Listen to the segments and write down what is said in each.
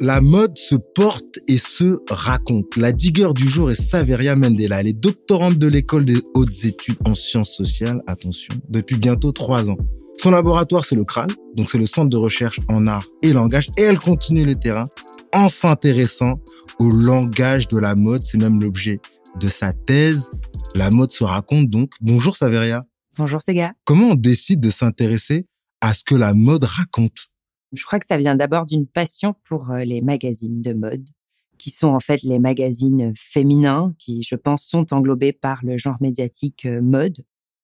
La mode se porte et se raconte. La digueur du jour est Saveria Mendela. Elle est doctorante de l'école des hautes études en sciences sociales, attention, depuis bientôt trois ans. Son laboratoire, c'est le crâne, donc c'est le centre de recherche en art et langage, et elle continue le terrain en s'intéressant au langage de la mode. C'est même l'objet de sa thèse. La mode se raconte donc. Bonjour Saveria. Bonjour Sega. Comment on décide de s'intéresser à ce que la mode raconte? Je crois que ça vient d'abord d'une passion pour euh, les magazines de mode, qui sont en fait les magazines féminins, qui je pense sont englobés par le genre médiatique euh, mode.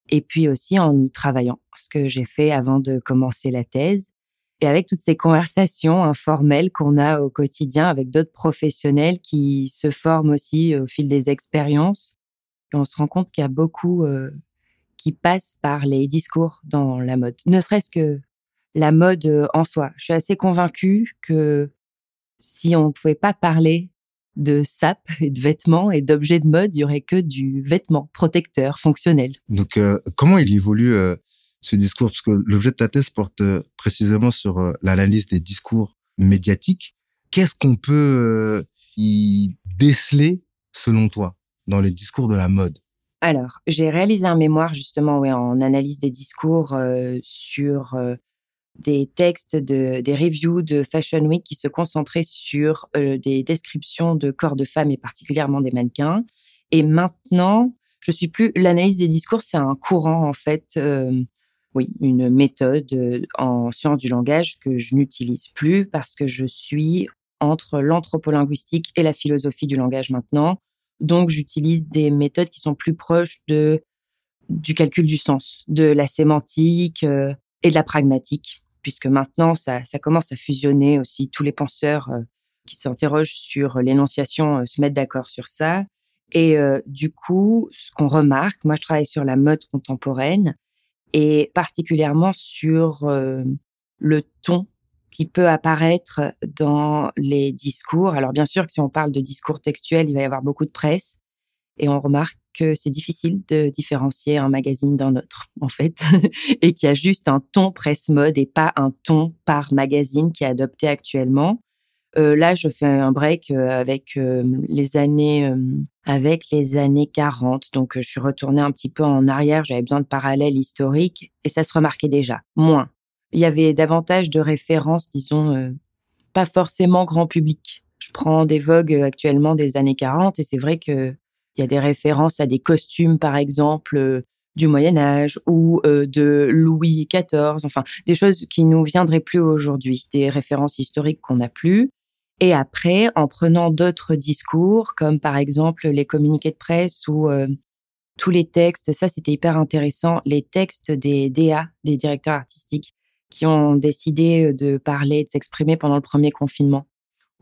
Et puis aussi en y travaillant, ce que j'ai fait avant de commencer la thèse. Et avec toutes ces conversations informelles qu'on a au quotidien avec d'autres professionnels qui se forment aussi au fil des expériences, on se rend compte qu'il y a beaucoup euh, qui passe par les discours dans la mode, ne serait-ce que la mode euh, en soi. Je suis assez convaincue que si on ne pouvait pas parler de sapes et de vêtements et d'objets de mode, il y aurait que du vêtement protecteur, fonctionnel. Donc, euh, comment il évolue euh, ce discours? Parce que l'objet de ta thèse porte précisément sur l'analyse des discours médiatiques. Qu'est-ce qu'on peut y déceler, selon toi, dans les discours de la mode? Alors, j'ai réalisé un mémoire justement ouais, en analyse des discours euh, sur euh, des textes, de, des reviews de Fashion Week qui se concentraient sur euh, des descriptions de corps de femmes et particulièrement des mannequins. Et maintenant, je suis plus l'analyse des discours, c'est un courant en fait, oui, une méthode en sciences du langage que je n'utilise plus parce que je suis entre l'anthropolinguistique et la philosophie du langage maintenant donc, j'utilise des méthodes qui sont plus proches de du calcul du sens, de la sémantique euh, et de la pragmatique, puisque maintenant, ça, ça commence à fusionner aussi. Tous les penseurs euh, qui s'interrogent sur l'énonciation euh, se mettent d'accord sur ça. Et du coup, ce qu'on remarque, moi, je travaille sur la mode contemporaine et particulièrement sur le ton qui peut apparaître dans les discours. Alors bien sûr que si on parle de discours textuels, il va y avoir beaucoup de presse et on remarque que c'est difficile de différencier un magazine d'un autre en fait et qu'il y a juste un ton presse mode et pas un ton par magazine qui est adopté actuellement. Euh, là, je fais un break euh, avec euh, les années avec les années 40. Donc, je suis retournée un petit peu en arrière. J'avais besoin de parallèles historiques et ça se remarquait déjà moins il y avait davantage de références, disons, pas forcément grand public. Je prends des vogues actuellement des années 40 et c'est vrai que il y a des références à des costumes, par exemple, euh, du Moyen Âge ou de Louis XIV, enfin des choses qui nous viendraient plus aujourd'hui, des références historiques qu'on n'a plus. Et après, en prenant d'autres discours, comme par exemple les communiqués de presse ou tous les textes, ça c'était hyper intéressant, les textes des DA, des directeurs artistiques, qui ont décidé euh, de parler, de s'exprimer pendant le premier confinement.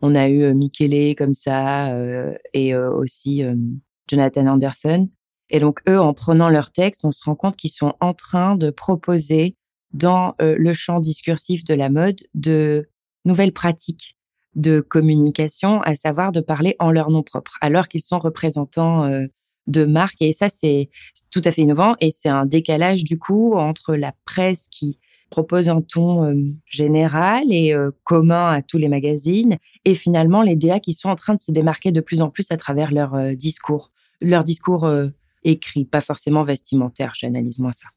On a eu euh, Michele comme ça euh, et aussi Jonathan Anderson. Et donc eux, en prenant leur texte, on se rend compte qu'ils sont en train de proposer dans le champ discursif de la mode de nouvelles pratiques de communication, à savoir de parler en leur nom propre, alors qu'ils sont représentants de marque. Et ça, c'est tout à fait innovant. Et c'est un décalage, du coup, entre la presse qui propose un ton euh, général et euh, commun à tous les magazines, et finalement les DA qui sont en train de se démarquer de plus en plus à travers leur euh, discours, leur discours écrit, pas forcément vestimentaire. J'analyse moins ça.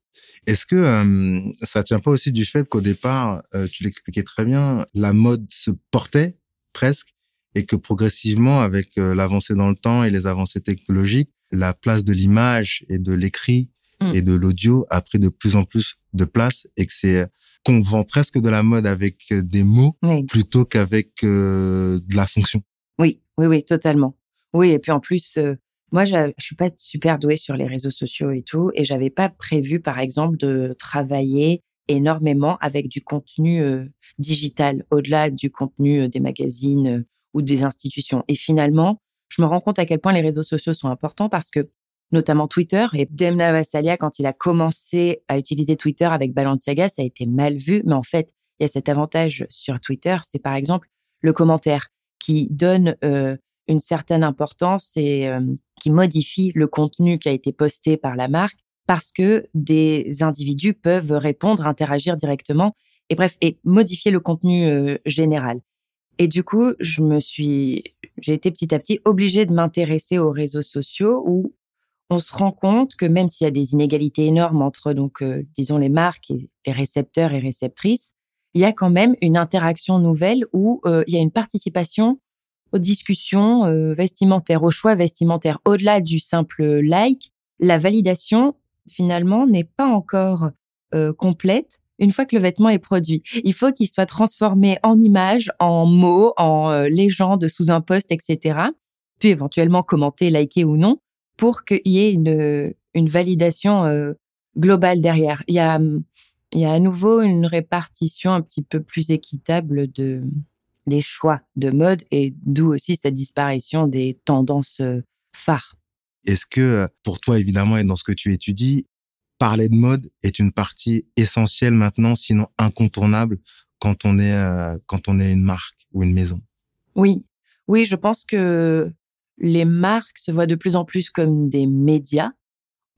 Est-ce que ça tient pas aussi du fait qu'au départ, tu l'expliquais très bien, la mode se portait presque et que progressivement, avec l'avancée dans le temps et les avancées technologiques, la place de l'image et de l'écrit Mm. et de l'audio a pris de plus en plus de place et que c'est qu'on vend presque de la mode avec euh, des mots plutôt qu'avec euh, de la fonction. Oui, oui, oui, totalement. Oui, et puis en plus, euh, moi, je, je suis pas super douée sur les réseaux sociaux et tout, et j'avais pas prévu, par exemple, de travailler énormément avec du contenu digital au-delà du contenu des magazines ou des institutions. Et finalement, je me rends compte à quel point les réseaux sociaux sont importants parce que notamment Twitter. Et Demna Vassalia, quand il a commencé à utiliser Twitter avec Balenciaga, ça a été mal vu. Mais en fait, il y a cet avantage sur Twitter, c'est par exemple le commentaire qui donne euh, une certaine importance et euh, qui modifie le contenu qui a été posté par la marque parce que des individus peuvent répondre, interagir directement et bref, et modifier le contenu euh, général. Et du coup, je me suis, j'ai été petit à petit obligée de m'intéresser aux réseaux sociaux où on se rend compte que même s'il y a des inégalités énormes entre, donc, euh, disons, les marques et les récepteurs et réceptrices, il y a quand même une interaction nouvelle où il y a une participation aux discussions euh, vestimentaires, aux choix vestimentaires. Au-delà du simple like, la validation, finalement, n'est pas encore complète une fois que le vêtement est produit. Il faut qu'il soit transformé en image, en mots, en légende sous un post, etc. Puis éventuellement commenté, liké ou non pour qu'il y ait une, une validation euh, globale derrière. Il y a, il y a à nouveau une répartition un petit peu plus équitable de, des choix de mode et d'où aussi cette disparition des tendances euh, phares. Est-ce que euh, pour toi, évidemment, et dans ce que tu étudies, parler de mode est une partie essentielle maintenant, sinon incontournable, quand on est, quand on est une marque ou une maison? Oui, oui, je pense que les marques se voient de plus en plus comme des médias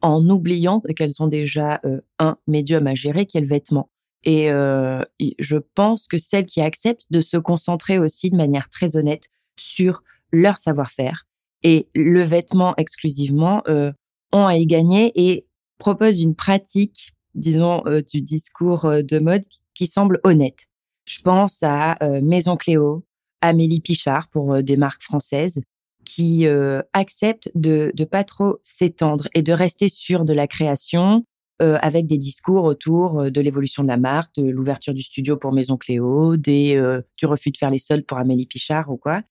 en oubliant qu'elles ont déjà euh, un médium à gérer qui est le vêtement. Et euh, je pense que celles qui acceptent de se concentrer aussi de manière très honnête sur leur savoir-faire et le vêtement exclusivement euh, ont à y gagner et proposent une pratique, disons, du discours de mode qui semble honnête. Je pense à Maison Cléo, Amélie Pichard pour des marques françaises, qui euh, accepte de ne pas trop s'étendre et de rester sur de la création euh, avec des discours autour euh, de l'évolution de la marque, de l'ouverture du studio pour Maison Cléo, des, du refus de faire les soldes pour Amélie Pichard ou quoi.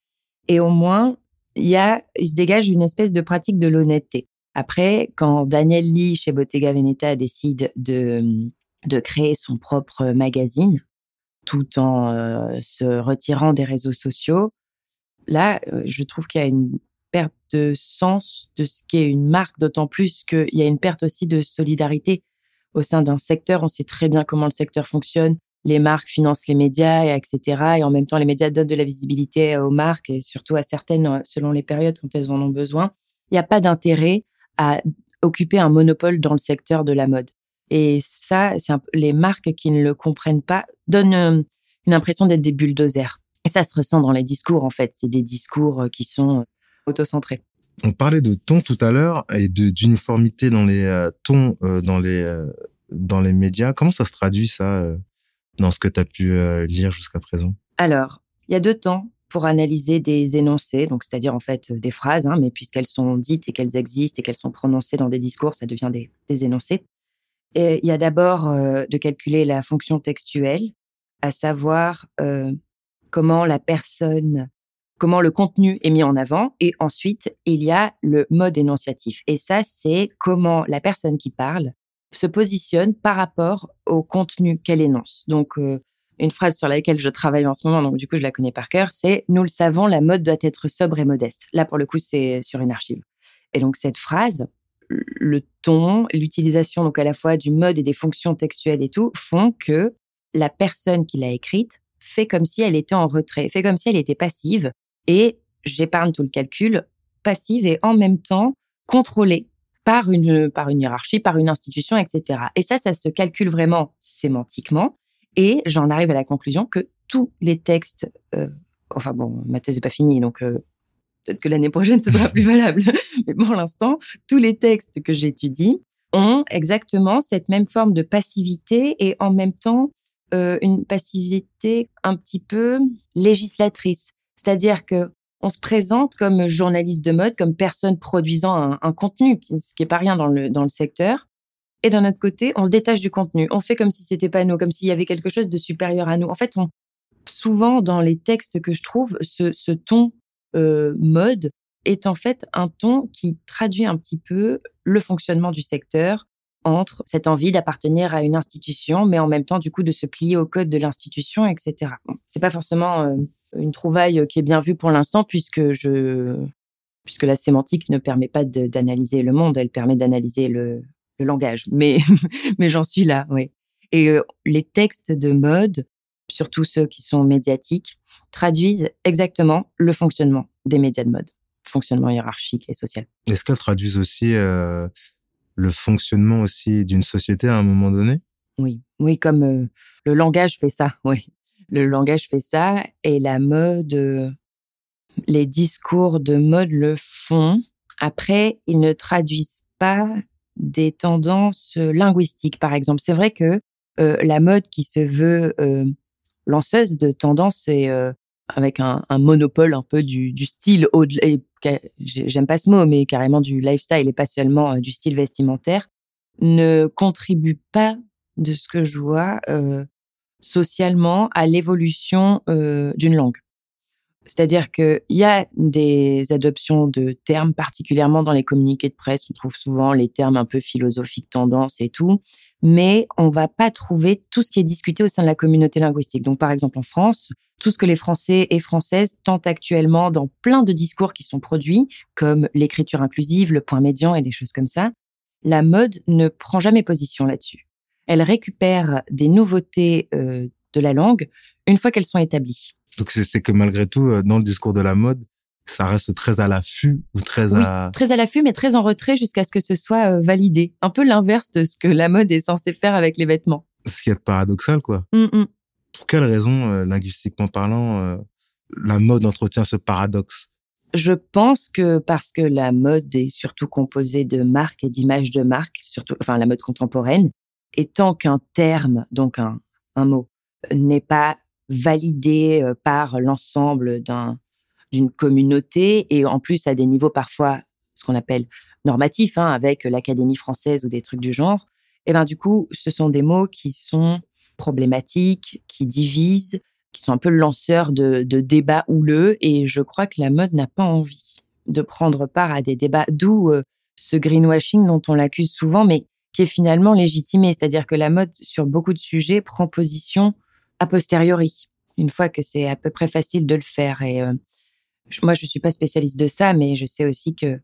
Et au moins, il y a, il se dégage une espèce de pratique de l'honnêteté. Après, quand Daniel Lee chez Bottega Veneta décide de, de créer son propre magazine, tout en se retirant des réseaux sociaux, là, euh, je trouve qu'il y a une de sens de ce qu'est une marque, d'autant plus qu'il y a une perte aussi de solidarité au sein d'un secteur. On sait très bien comment le secteur fonctionne. Les marques financent les médias, et etc. Et en même temps, les médias donnent de la visibilité aux marques et surtout à certaines euh, selon les périodes quand elles en ont besoin. Il n'y a pas d'intérêt à occuper un monopole dans le secteur de la mode. Et ça, c'est les marques qui ne le comprennent pas donnent euh, une impression d'être des bulldozers. Et ça se ressent dans les discours, en fait. C'est des discours euh, qui sont euh. On parlait de ton tout à l'heure et d'uniformité dans les euh, tons dans les dans les médias. Comment ça se traduit ça dans ce que tu as pu lire jusqu'à présent? Alors, il y a deux temps pour analyser des énoncés, donc c'est-à-dire en fait des phrases, hein, mais puisqu'elles sont dites et qu'elles existent et qu'elles sont prononcées dans des discours, ça devient des, des énoncés. Et il y a d'abord de calculer la fonction textuelle, à savoir comment la personne, comment le contenu est mis en avant. Et ensuite, il y a le mode énonciatif. Et ça, c'est comment la personne qui parle se positionne par rapport au contenu qu'elle énonce. Donc, euh, une phrase sur laquelle je travaille en ce moment, donc du coup je la connais par cœur, c'est Nous le savons, la mode doit être sobre et modeste. Là, pour le coup, c'est sur une archive. Et donc cette phrase, le ton, l'utilisation donc à la fois du mode et des fonctions textuelles et tout, font que la personne qui l'a écrite fait comme si elle était en retrait, fait comme si elle était passive. Et j'épargne tout le calcul, passive et en même temps contrôlés par une, par une hiérarchie, par une institution, etc. Et ça, ça se calcule vraiment sémantiquement. Et j'en arrive à la conclusion que tous les textes, euh, enfin bon, ma thèse n'est pas finie, donc euh, peut-être que l'année prochaine, ce sera plus valable. Mais pour l'instant, tous les textes que j'étudie ont exactement cette même forme de passivité et en même temps euh, une passivité un petit peu législatrice. C'est-à-dire que on se présente comme journaliste de mode, comme personne produisant un, contenu, ce qui est pas rien dans le, dans le secteur. Et d'un autre côté, on se détache du contenu. On fait comme si c'était pas nous, comme s'il y avait quelque chose de supérieur à nous. En fait, souvent dans les textes que je trouve, ce, ce ton euh, mode est en fait un ton qui traduit un petit peu le fonctionnement du secteur entre cette envie d'appartenir à une institution, mais en même temps, du coup, de se plier au code de l'institution, etc. Bon, c'est pas forcément euh, une trouvaille qui est bien vue pour l'instant, puisque je, puisque la sémantique ne permet pas d'analyser le monde, elle permet d'analyser le, le, langage. Mais, mais j'en suis là, oui. Et euh, les textes de mode, surtout ceux qui sont médiatiques, traduisent exactement le fonctionnement des médias de mode, fonctionnement hiérarchique et social. Est-ce qu'elles traduisent aussi euh, le fonctionnement aussi d'une société à un moment donné? Oui, oui, comme euh, le langage fait ça, oui. Le langage fait ça et la mode, euh, les discours de mode le font. Après, ils ne traduisent pas des tendances linguistiques, par exemple. C'est vrai que la mode qui se veut lanceuse de tendances et avec un, monopole un peu du, style j'aime pas ce mot, mais carrément du lifestyle et pas seulement euh, du style vestimentaire, ne contribue pas, de ce que je vois, euh, socialement à l'évolution euh, d'une langue. C'est-à-dire qu'il y a des adoptions de termes, particulièrement dans les communiqués de presse, on trouve souvent les termes un peu philosophiques, tendance et tout, mais on va pas trouver tout ce qui est discuté au sein de la communauté linguistique. Donc, par exemple, en France, tout ce que les Français et Françaises tentent actuellement dans plein de discours qui sont produits, comme l'écriture inclusive, le point médian et des choses comme ça, la mode ne prend jamais position là-dessus. Elle récupère des nouveautés euh, de la langue une fois qu'elles sont établies. Donc c'est que malgré tout, euh, dans le discours de la mode, ça reste très à l'affût ou très à... Très à l'affût, mais très en retrait jusqu'à ce que ce soit euh, validé. Un peu l'inverse de ce que la mode est censée faire avec les vêtements. Ce qui est paradoxal, quoi. Mmh, mmh. Pour quelle raison, euh, linguistiquement parlant, la mode entretient ce paradoxe? Je pense que parce que la mode est surtout composée de marques et d'images de marques, surtout, enfin la mode contemporaine, et tant qu'un terme, donc un, mot, n'est pas validé euh, par l'ensemble d'un d'une communauté et en plus à des niveaux parfois ce qu'on appelle normatifs, hein, avec l'Académie française ou des trucs du genre. Et ben du coup, ce sont des mots qui sont problématiques, qui divisent, qui sont un peu lanceurs de, de débats houleux. Et je crois que la mode n'a pas envie de prendre part à des débats, d'où euh, ce greenwashing dont on l'accuse souvent, mais qui est finalement légitimé. C'est-à-dire que la mode, sur beaucoup de sujets, prend position a posteriori, une fois que c'est à peu près facile de le faire. Et euh, moi, je suis pas spécialiste de ça, mais je sais aussi que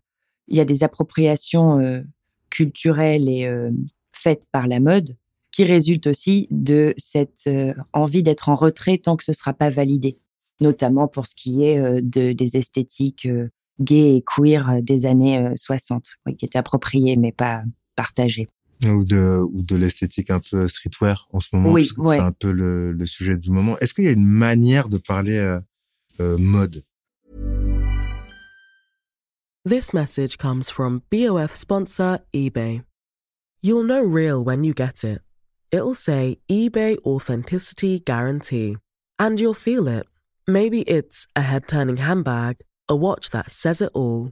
il y a des appropriations euh, culturelles et euh, faites par la mode qui résultent aussi de cette envie d'être en retrait tant que ce sera pas validé, notamment pour ce qui est de, des esthétiques gays et queer des années 60, qui étaient appropriées mais pas partagées ou de ou de l'esthétique un peu streetwear en ce moment oui, c'est un peu le, le, sujet du moment. Est-ce qu'il y a une manière de parler euh, euh, mode? This message comes from BOF sponsor eBay. You'll know real when you get it. It'll say eBay authenticity guarantee and you'll feel it. Maybe it's a head-turning handbag, a watch that says it all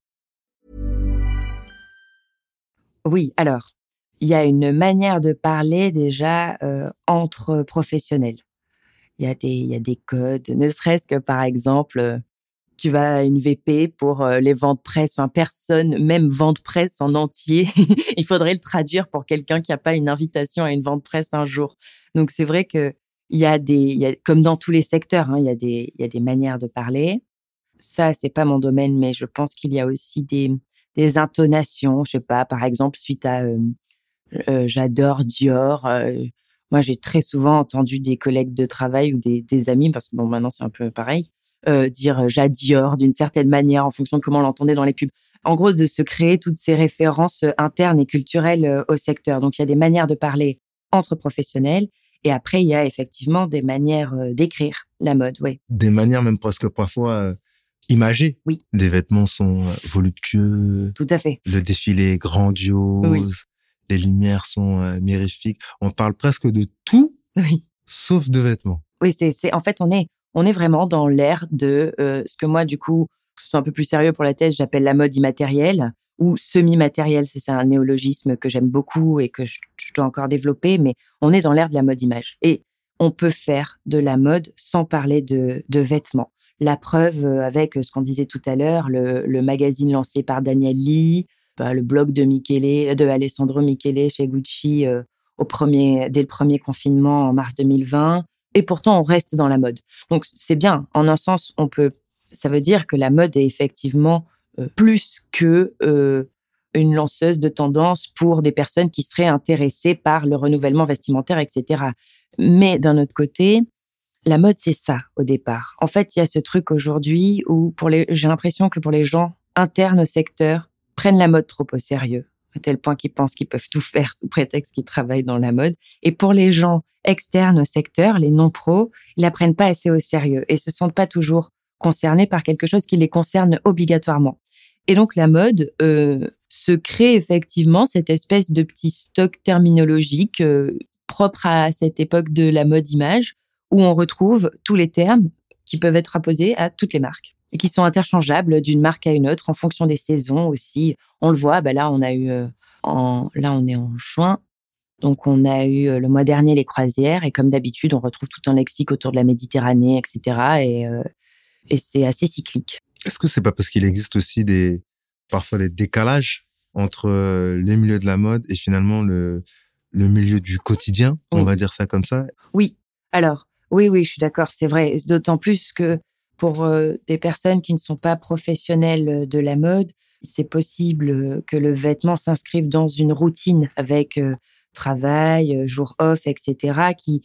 Oui, alors, il y a une manière de parler déjà euh, entre professionnels. Il y, a des, il y a des codes, ne serait-ce que par exemple, tu vas à une VP pour euh, les ventes presse, enfin personne, même vente presse en entier, il faudrait le traduire pour quelqu'un qui n'a pas une invitation à une vente presse un jour. Donc c'est vrai que il y a des, y a, comme dans tous les secteurs, hein, il y a des, il y a des manières de parler. Ça, c'est pas mon domaine, mais je pense qu'il y a aussi des, des intonations. Je sais pas, par exemple, suite à euh, j'adore Dior. Moi, j'ai très souvent entendu des collègues de travail ou des, amis, parce que bon, maintenant c'est un peu pareil, euh, dire j'adore d'une certaine manière en fonction de comment on l'entendait dans les pubs. En gros, de se créer toutes ces références internes et culturelles au secteur. Donc, il y a des manières de parler entre professionnels. Et après, il y a effectivement des manières d'écrire la mode, oui. Des manières même presque parfois imagées. Oui. Des vêtements sont voluptueux. Tout à fait. Le défilé est grandiose. Oui les lumières sont euh, mirifiques. On parle presque de tout, oui. sauf de vêtements. Oui, c'est, en fait on est on est vraiment dans l'ère de euh, ce que moi du coup, que ce soit un peu plus sérieux pour la thèse, j'appelle la mode immatérielle ou semi-matérielle. C'est un néologisme que j'aime beaucoup et que je, dois encore développer. Mais on est dans l'ère de la mode image et on peut faire de la mode sans parler de, de vêtements. La preuve euh, avec ce qu'on disait tout à l'heure, le, magazine lancé par Daniel Lee, bah, le blog de Michele, de Alessandro Michele chez Gucci euh, au premier, dès le premier confinement en mars 2020. Et pourtant, on reste dans la mode. Donc, c'est bien. En un sens, on peut. Ça veut dire que la mode est effectivement euh, plus que euh, une lanceuse de tendance pour des personnes qui seraient intéressées par le renouvellement vestimentaire, etc. Mais d'un autre côté, la mode, c'est ça au départ. En fait, il y a ce truc aujourd'hui où, pour les, j'ai l'impression que pour les gens internes au secteur, prennent la mode trop au sérieux, à tel point qu'ils pensent qu'ils peuvent tout faire sous prétexte qu'ils travaillent dans la mode. Et pour les gens externes au secteur, les non-pros, ils la prennent pas assez au sérieux et se sentent pas toujours concernés par quelque chose qui les concerne obligatoirement. Et donc la mode euh, se crée effectivement cette espèce de petit stock terminologique euh, propre à cette époque de la mode image où on retrouve tous les termes qui peuvent être apposés à toutes les marques et qui sont interchangeables d'une marque à une autre en fonction des saisons aussi. On le voit, bah là on a eu euh, en là on est en juin. Donc on a eu euh, le mois dernier les croisières et comme d'habitude on retrouve tout un lexique autour de la Méditerranée, etc. Et, euh, et c'est assez cyclique. Est-ce que c'est pas parce qu'il existe aussi des parfois des décalages entre les milieux de la mode et finalement le le milieu du quotidien, on va dire ça comme ça? Oui. Alors oui oui je suis d'accord c'est vrai d'autant plus que pour euh, des personnes qui ne sont pas professionnelles euh, de la mode, c'est possible euh, que le vêtement s'inscrive dans une routine avec travail, jour off, etc., qui,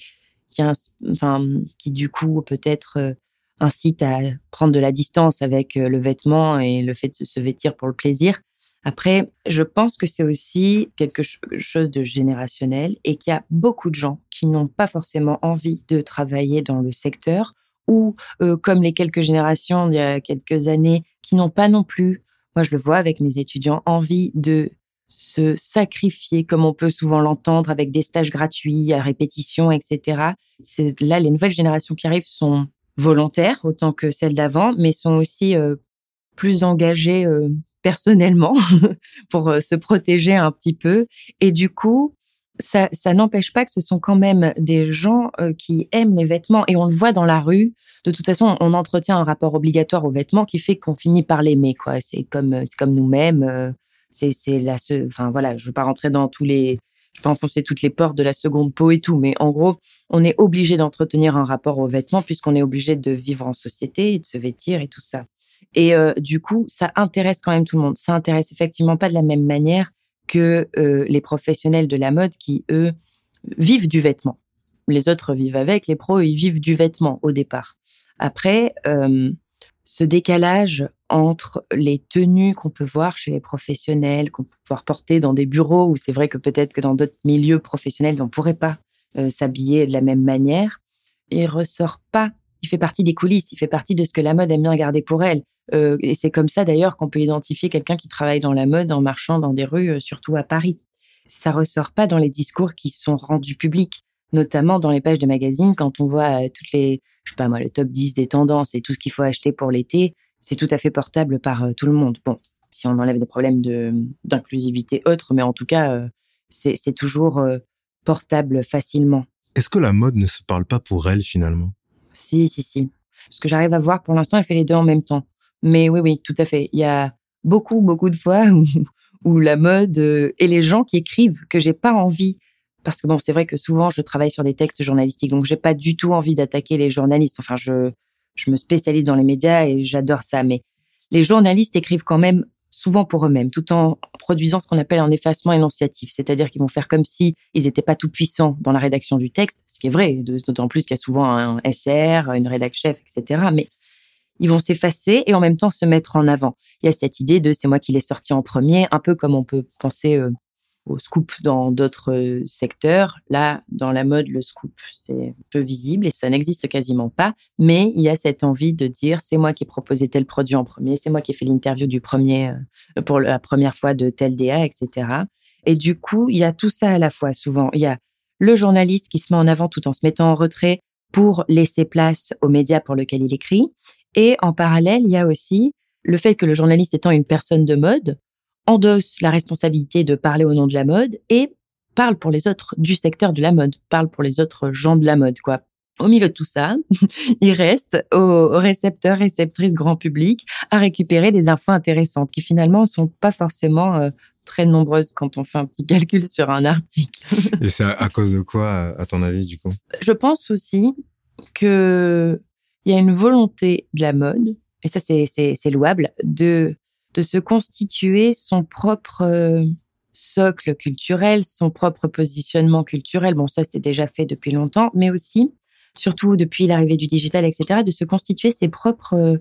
qui, enfin, qui du coup peut-être incite à prendre de la distance avec le vêtement et le fait de se vêtir pour le plaisir. Après, je pense que c'est aussi quelque chose de générationnel et qu'il y a beaucoup de gens qui n'ont pas forcément envie de travailler dans le secteur ou euh, comme les quelques générations il y a quelques années qui n'ont pas non plus, moi je le vois avec mes étudiants, envie de se sacrifier, comme on peut souvent l'entendre, avec des stages gratuits à répétition, etc. Là les nouvelles générations qui arrivent sont volontaires autant que celles d'avant, mais sont aussi euh, plus engagées euh, personnellement pour se protéger un petit peu. Et du coup, ça, ça n'empêche pas que ce sont quand même des gens euh, qui aiment les vêtements et on le voit dans la rue. De toute façon, on entretient un rapport obligatoire aux vêtements qui fait qu'on finit par l'aimer. Quoi, c'est comme euh, comme nous-mêmes. Euh, c'est la enfin voilà, je veux pas rentrer dans tous les, je veux pas enfoncer toutes les portes de la seconde peau et tout, mais en gros, on est obligé d'entretenir un rapport aux vêtements puisqu'on est obligé de vivre en société et de se vêtir et tout ça. Et du coup, ça intéresse quand même tout le monde. Ça intéresse effectivement pas de la même manière que euh, les professionnels de la mode qui, eux, vivent du vêtement. Les autres vivent avec, les pros, ils vivent du vêtement au départ. Après, euh, ce décalage entre les tenues qu'on peut voir chez les professionnels, qu'on peut pouvoir porter dans des bureaux, où c'est vrai que peut-être que dans d'autres milieux professionnels, on ne pourrait pas euh, s'habiller de la même manière, il ressort pas. Il fait partie des coulisses, il fait partie de ce que la mode aime bien garder pour elle. Euh, et c'est comme ça d'ailleurs qu'on peut identifier quelqu'un qui travaille dans la mode en marchant dans des rues, euh, surtout à Paris. Ça ressort pas dans les discours qui sont rendus publics, notamment dans les pages de magazines quand on voit euh, toutes les, je sais pas moi, le top 10 des tendances et tout ce qu'il faut acheter pour l'été. C'est tout à fait portable par tout le monde. Bon, si on enlève des problèmes de d'inclusivité autres, mais en tout cas, c'est toujours portable facilement. Est-ce que la mode ne se parle pas pour elle finalement? Si, si, si. Ce que j'arrive à voir pour l'instant, elle fait les deux en même temps Mais oui, oui, tout à fait. Il y a beaucoup, beaucoup de fois où, la mode euh, et les gens qui écrivent que j'ai pas envie parce que bon, c'est vrai que souvent je travaille sur des textes journalistiques, donc j'ai pas du tout envie d'attaquer les journalistes. Enfin, je je me spécialise dans les médias et j'adore ça, mais les journalistes écrivent quand même souvent pour eux-mêmes, tout en produisant ce qu'on appelle un effacement énonciatif, c'est-à-dire qu'ils vont faire comme si ils n'étaient pas tout puissants dans la rédaction du texte, ce qui est vrai, d'autant plus qu'il y a souvent un SR, une rédac chef, etc. Mais ils vont s'effacer et en même temps se mettre en avant. Il y a cette idée de c'est moi qui l'ai sorti en premier, un peu comme on peut penser euh, au scoop dans d'autres euh, secteurs. Là, dans la mode, le scoop, c'est peu visible et ça n'existe quasiment pas. Mais il y a cette envie de dire, c'est moi qui ai proposé tel produit en premier, c'est moi qui ai fait l'interview du premier, euh, pour la première fois de tel DA, etc. Et du coup, il y a tout ça à la fois, souvent. Il y a le journaliste qui se met en avant tout en se mettant en retrait pour laisser place aux médias pour lequel il écrit. Et en parallèle, il y a aussi le fait que le journaliste étant une personne de mode, endosse la responsabilité de parler au nom de la mode et parle pour les autres du secteur de la mode, parle pour les autres gens de la mode, quoi. Au milieu de tout ça, il reste aux récepteurs, réceptrices grand public à récupérer des infos intéressantes qui finalement ne sont pas forcément euh, très nombreuses quand on fait un petit calcul sur un article. Et c'est à cause de quoi, à ton avis, du coup? Je pense aussi que il y a une volonté de la mode, et ça c'est louable, de se constituer son propre euh, socle culturel, son propre positionnement culturel. Bon, ça, c'est déjà fait depuis longtemps, mais aussi, surtout depuis l'arrivée du digital, etc., de se constituer ses propres euh,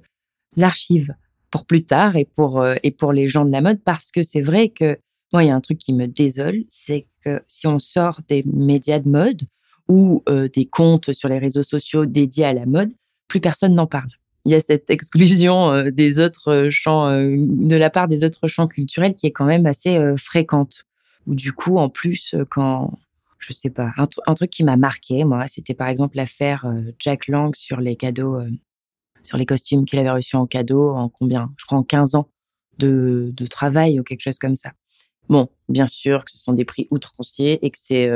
archives pour plus tard euh, et pour les gens de la mode, parce que c'est vrai que moi, il y a un truc qui me désole, c'est que si on sort des médias de mode ou des comptes sur les réseaux sociaux dédiés à la mode, plus personne n'en parle il y a cette exclusion euh, des autres euh, champs, euh, de la part des autres champs culturels qui est quand même assez fréquente. Ou du coup, en plus, quand, je sais pas, un, truc qui m'a marqué, moi, c'était par exemple l'affaire Jack Lang sur les cadeaux, sur les costumes qu'il avait reçus en cadeau en combien Je crois en 15 ans de, de travail ou quelque chose comme ça. Bon, bien sûr que ce sont des prix outranciers et que c'est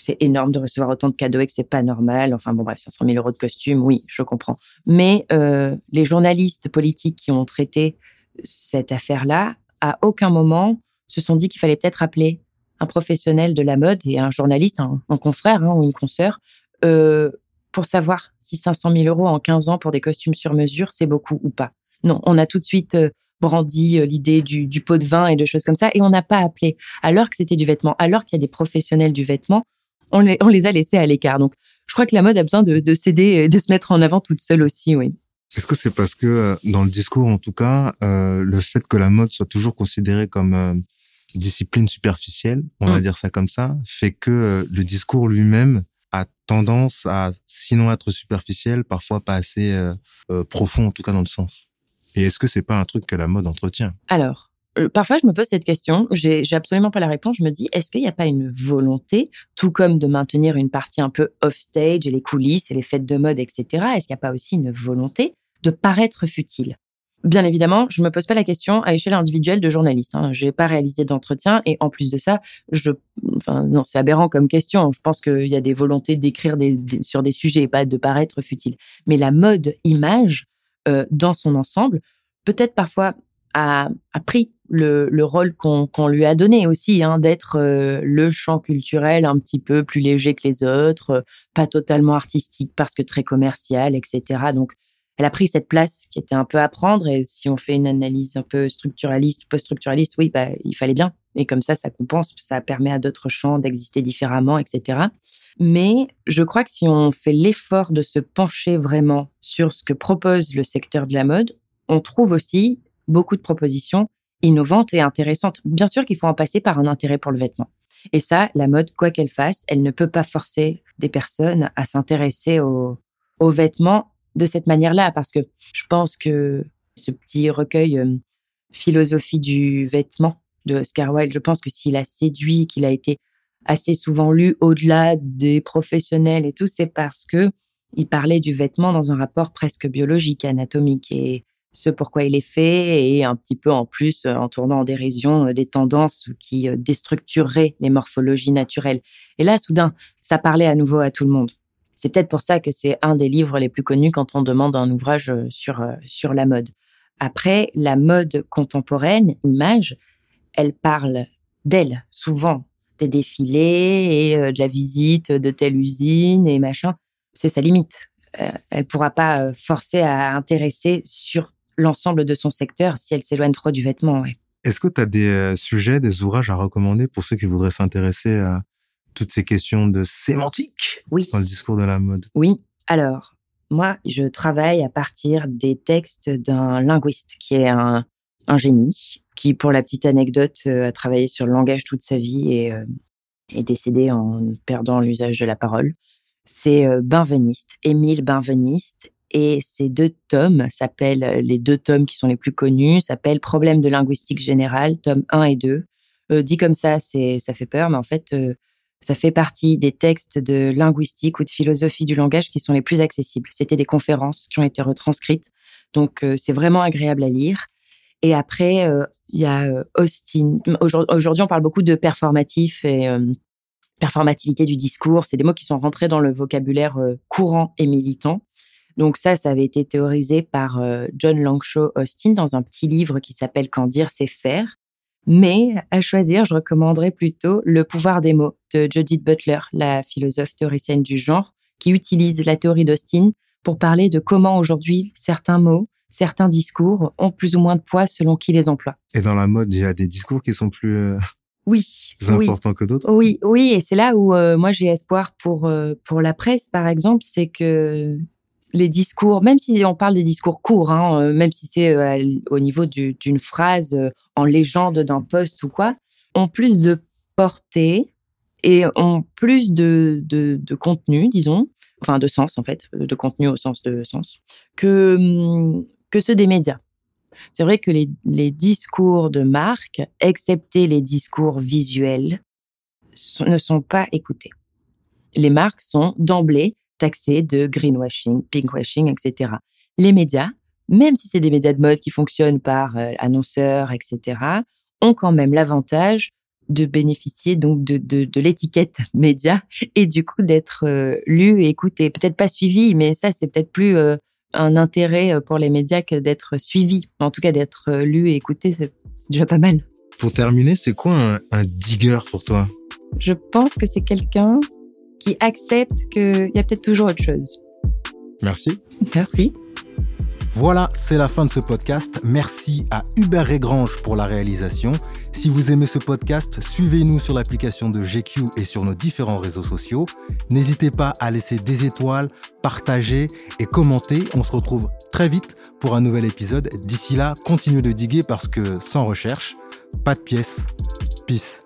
c'est énorme de recevoir autant de cadeaux et que c'est pas normal. Enfin bon, bref, 500 000 euros de costume, oui, je comprends. Mais euh, les journalistes politiques qui ont traité cette affaire-là, à aucun moment se sont dit qu'il fallait peut-être appeler un professionnel de la mode et un journaliste, un, confrère hein, ou une consoeur, euh, pour savoir si 500 000 euros en 15 ans pour des costumes sur mesure, c'est beaucoup ou pas. Non, on a tout de suite euh, brandi l'idée du, du, pot de vin et de choses comme ça, et on n'a pas appelé, alors que c'était du vêtement, alors qu'il y a des professionnels du vêtement, on les, a laissés à l'écart. Donc, je crois que la mode a besoin de, de s'aider de se mettre en avant toute seule aussi, oui. Est-ce que c'est parce que euh, dans le discours, en tout cas, euh, le fait que la mode soit toujours considérée comme euh, discipline superficielle, on va mm. dire ça comme ça, fait que le discours lui-même a tendance à, sinon être superficiel, parfois pas assez profond, en tout cas dans le sens? Et est-ce que c'est pas un truc que la mode entretient? Alors, parfois, je me pose cette question. J'ai, absolument pas la réponse. Je me dis, est-ce qu'il n'y a pas une volonté, tout comme de maintenir une partie un peu off-stage et les coulisses et les fêtes de mode, etc. Est-ce qu'il n'y a pas aussi une volonté de paraître futile? Bien évidemment, je me pose pas la question à échelle individuelle de journaliste. Hein. Je n'ai pas réalisé d'entretien et en plus de ça, je, enfin non, c'est aberrant comme question. Je pense qu'il y a des volontés d'écrire sur des sujets et pas de paraître futile. Mais la mode image euh, dans son ensemble, peut-être parfois a, pris le, le rôle qu'on lui a donné aussi, hein, d'être euh, le champ culturel un petit peu plus léger que les autres, euh, pas totalement artistique parce que très commercial, etc. Donc, elle a pris cette place qui était un peu à prendre. Et si on fait une analyse un peu structuraliste, post-structuraliste, oui, bah, il fallait bien. Et comme ça, ça compense, ça permet à d'autres champs d'exister différemment, etc. Mais je crois que si on fait l'effort de se pencher vraiment sur ce que propose le secteur de la mode, on trouve aussi beaucoup de propositions innovante et intéressante. Bien sûr qu'il faut en passer par un intérêt pour le vêtement. Et ça, la mode, quoi qu'elle fasse, elle ne peut pas forcer des personnes à s'intéresser aux, vêtements de cette manière-là, parce que je pense que ce petit recueil euh, Philosophie du vêtement de Oscar Wilde, je pense que s'il a séduit, qu'il a été assez souvent lu au-delà des professionnels et tout, c'est parce que il parlait du vêtement dans un rapport presque biologique, anatomique. Et ce pourquoi il est fait et un petit peu en plus euh, en tournant en dérision euh, des tendances qui euh, déstructureraient les morphologies naturelles. Et là, soudain, ça parlait à nouveau à tout le monde. C'est peut-être pour ça que c'est un des livres les plus connus quand on demande un ouvrage sur, sur la mode. Après, la mode contemporaine, image, elle parle d'elle, souvent, des défilés et de la visite de telle usine et machin. C'est sa limite. Elle pourra pas forcer à intéresser sur l'ensemble de son secteur si elle s'éloigne trop du vêtement. Ouais. Est-ce que tu as des sujets, des ouvrages à recommander pour ceux qui voudraient s'intéresser à toutes ces questions de sémantique oui. dans le discours de la mode? Oui. Alors, moi, je travaille à partir des textes d'un linguiste qui est un, un, génie, qui, pour la petite anecdote, euh, a travaillé sur le langage toute sa vie et euh, est décédé en perdant l'usage de la parole. C'est euh, Benveniste, Émile Benveniste. Et ces deux tomes s'appellent, les deux tomes qui sont les plus connus, s'appellent Problèmes de linguistique générale, tome 1 et 2. dit comme ça, c'est, ça fait peur, mais en fait, ça fait partie des textes de linguistique ou de philosophie du langage qui sont les plus accessibles. C'était des conférences qui ont été retranscrites. Donc, euh, c'est vraiment agréable à lire. Et après, euh, il y a euh, Austin. Aujourd'hui, on parle beaucoup de performatif et performativité du discours. C'est des mots qui sont rentrés dans le vocabulaire courant et militant. Donc ça, ça avait été théorisé par John Langshaw Austin dans un petit livre qui s'appelle Quand dire, c'est faire. Mais à choisir, je recommanderais plutôt Le pouvoir des mots de Judith Butler, la philosophe théoricienne du genre, qui utilise la théorie d'Austin pour parler de comment aujourd'hui certains mots, certains discours ont plus ou moins de poids selon qui les emploie. Et dans la mode, il y a des discours qui sont plus euh, oui, importants que d'autres? Oui, oui, et c'est là où euh, moi j'ai espoir pour euh, pour la presse, par exemple, c'est que les discours, même si on parle des discours courts, hein, euh, même si c'est euh, au niveau d'une phrase euh, en légende d'un poste ou quoi, ont plus de portée et ont plus de, de, contenu, disons, enfin de sens en fait, de contenu au sens de sens, que, hum, que ceux des médias. C'est vrai que les, les, discours de marque, excepté les discours visuels, ne sont pas écoutés. Les marques sont d'emblée taxés de greenwashing, pinkwashing, etc. Les médias, même si c'est des médias de mode qui fonctionnent par euh, annonceurs, etc., ont quand même l'avantage de bénéficier donc de, de, l'étiquette média et du coup d'être euh, lu et écouté. Peut-être pas suivi, mais ça c'est peut-être plus euh, un intérêt pour les médias que d'être suivi. En tout cas, d'être lu et écouté, c'est déjà pas mal. Pour terminer, c'est quoi un, un digger pour toi? Je pense que c'est quelqu'un qui accepte qu'il y a peut-être toujours autre chose. Merci. Merci. Voilà, c'est la fin de ce podcast. Merci à Hubert Régrange pour la réalisation. Si vous aimez ce podcast, suivez-nous sur l'application de GQ et sur nos différents réseaux sociaux. N'hésitez pas à laisser des étoiles, partager et commenter. On se retrouve très vite pour un nouvel épisode. D'ici là, continuez de diguer parce que sans recherche, pas de pièces. Peace.